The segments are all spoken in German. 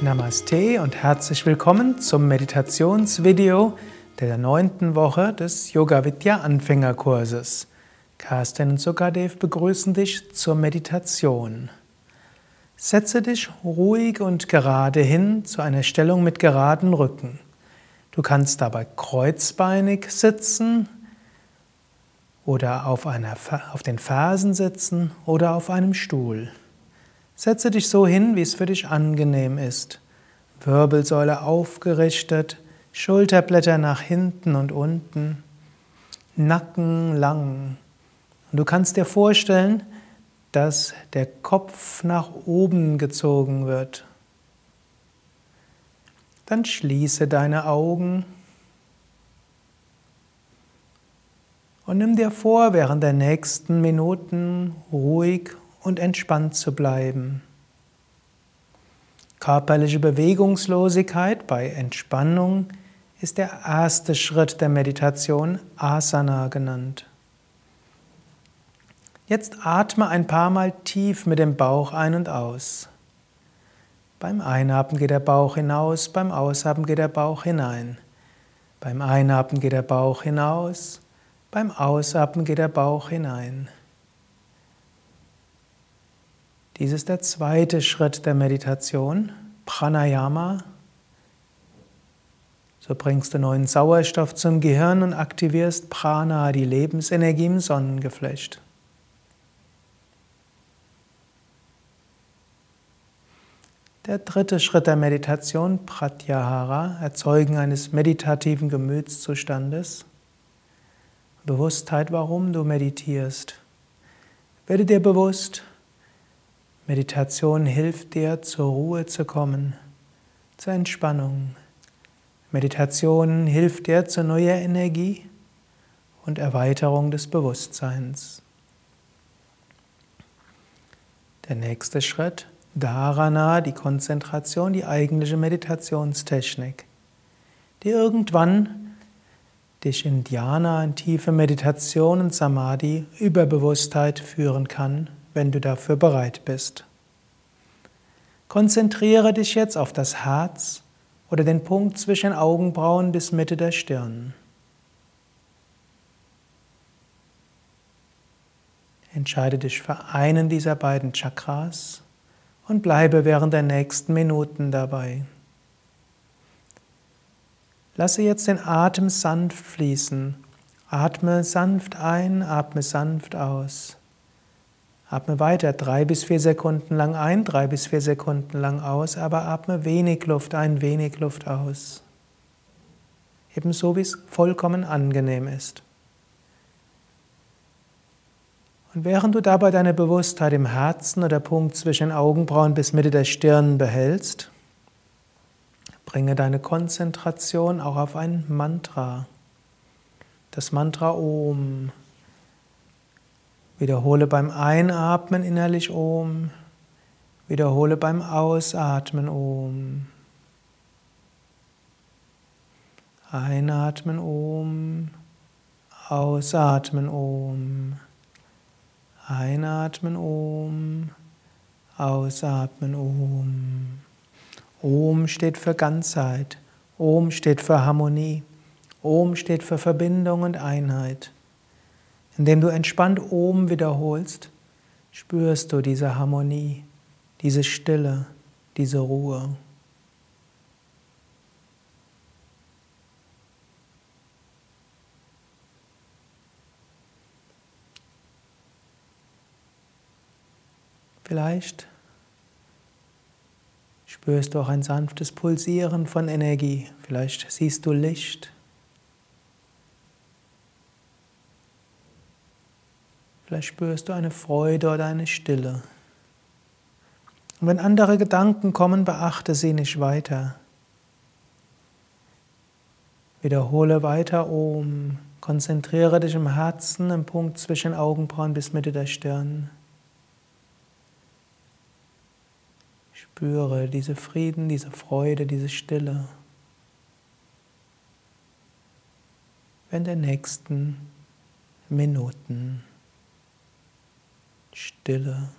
Namaste und herzlich willkommen zum Meditationsvideo der neunten Woche des Yoga Vidya Anfängerkurses. Carsten und Sukadev begrüßen dich zur Meditation. Setze dich ruhig und gerade hin zu einer Stellung mit geraden Rücken. Du kannst dabei kreuzbeinig sitzen oder auf, einer, auf den Fersen sitzen oder auf einem Stuhl. Setze dich so hin, wie es für dich angenehm ist. Wirbelsäule aufgerichtet, Schulterblätter nach hinten und unten, Nacken lang. Und du kannst dir vorstellen, dass der Kopf nach oben gezogen wird. Dann schließe deine Augen und nimm dir vor, während der nächsten Minuten ruhig und entspannt zu bleiben. Körperliche Bewegungslosigkeit bei Entspannung ist der erste Schritt der Meditation, Asana genannt. Jetzt atme ein paar Mal tief mit dem Bauch ein und aus. Beim Einatmen geht der Bauch hinaus, beim Ausatmen geht der Bauch hinein. Beim Einatmen geht der Bauch hinaus, beim Ausatmen geht der Bauch hinein. Dies ist der zweite Schritt der Meditation, Pranayama. So bringst du neuen Sauerstoff zum Gehirn und aktivierst Prana, die Lebensenergie im Sonnengeflecht. Der dritte Schritt der Meditation, Pratyahara, Erzeugen eines meditativen Gemütszustandes. Bewusstheit, warum du meditierst. Werde dir bewusst, Meditation hilft dir, zur Ruhe zu kommen, zur Entspannung. Meditation hilft dir zu neuer Energie und Erweiterung des Bewusstseins. Der nächste Schritt, Dharana, die Konzentration, die eigentliche Meditationstechnik, die irgendwann dich in Dhyana, in tiefe Meditation und Samadhi über Bewusstheit führen kann wenn du dafür bereit bist. Konzentriere dich jetzt auf das Herz oder den Punkt zwischen Augenbrauen bis Mitte der Stirn. Entscheide dich für einen dieser beiden Chakras und bleibe während der nächsten Minuten dabei. Lasse jetzt den Atem sanft fließen. Atme sanft ein, atme sanft aus. Atme weiter, drei bis vier Sekunden lang ein, drei bis vier Sekunden lang aus, aber atme wenig Luft ein, wenig Luft aus. Ebenso wie es vollkommen angenehm ist. Und während du dabei deine Bewusstheit im Herzen oder Punkt zwischen Augenbrauen bis Mitte der Stirn behältst, bringe deine Konzentration auch auf ein Mantra. Das Mantra Om. Wiederhole beim Einatmen innerlich Om. Wiederhole beim Ausatmen Om. Einatmen Om. Ausatmen Om. Einatmen Om. Ausatmen Om. Om steht für Ganzheit. Om steht für Harmonie. Om steht für Verbindung und Einheit. Indem du entspannt oben wiederholst, spürst du diese Harmonie, diese Stille, diese Ruhe. Vielleicht spürst du auch ein sanftes Pulsieren von Energie. Vielleicht siehst du Licht. Vielleicht spürst du eine Freude oder eine Stille. Und wenn andere Gedanken kommen, beachte sie nicht weiter. Wiederhole weiter Om. Konzentriere dich im Herzen, im Punkt zwischen Augenbrauen bis Mitte der Stirn. Spüre diese Frieden, diese Freude, diese Stille. In der nächsten Minuten. Stille.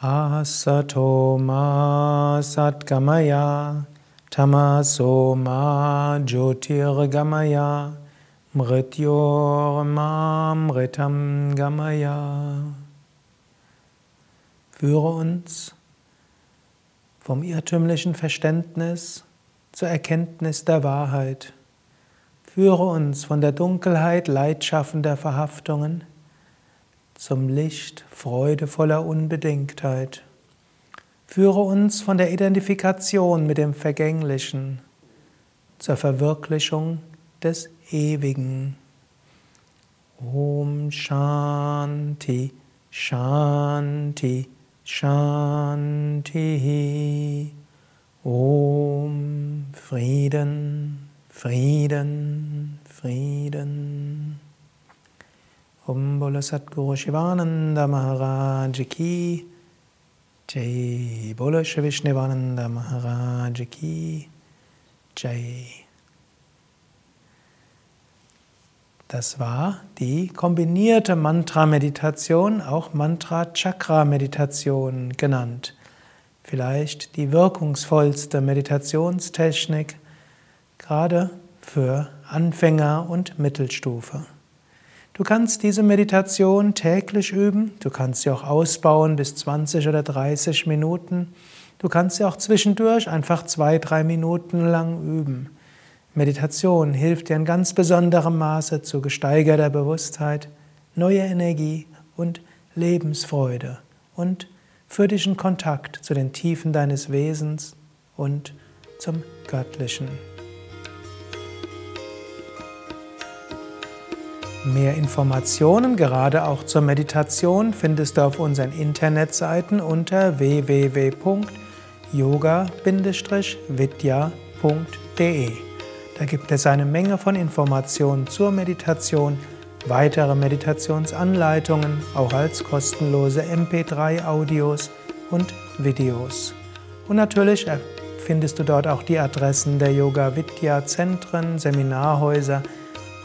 Asato ma satgamaya tamaso ma jyotirgamaya mrityor ma mritam gamaya. Führe uns vom irrtümlichen Verständnis zur Erkenntnis der Wahrheit. Führe uns von der Dunkelheit leidschaffender Verhaftungen zum Licht freudevoller Unbedingtheit. Führe uns von der Identifikation mit dem Vergänglichen zur Verwirklichung des Ewigen. Om Shanti, Shanti, Shanti. Om Frieden, Frieden, Frieden. Om Bolo Satguru Shivananda Maharaj Ki Jai Bolo Vishnivananda Maharaj Ki Jai Das war die kombinierte Mantra-Meditation, auch Mantra-Chakra-Meditation genannt. Vielleicht die wirkungsvollste Meditationstechnik, gerade für Anfänger und Mittelstufe. Du kannst diese Meditation täglich üben, du kannst sie auch ausbauen bis 20 oder 30 Minuten. Du kannst sie auch zwischendurch einfach zwei, drei Minuten lang üben. Meditation hilft dir in ganz besonderem Maße zu gesteigerter Bewusstheit, neuer Energie und Lebensfreude und für dich in Kontakt zu den Tiefen deines Wesens und zum Göttlichen. Mehr Informationen, gerade auch zur Meditation, findest du auf unseren Internetseiten unter www.yoga-vidya.de. Da gibt es eine Menge von Informationen zur Meditation, weitere Meditationsanleitungen, auch als kostenlose MP3-Audios und Videos. Und natürlich findest du dort auch die Adressen der Yoga Vidya Zentren, Seminarhäuser,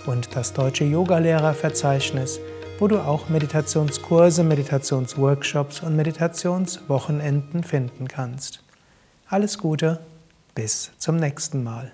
und das deutsche Yogalehrerverzeichnis, wo du auch Meditationskurse, Meditationsworkshops und Meditationswochenenden finden kannst. Alles Gute, bis zum nächsten Mal.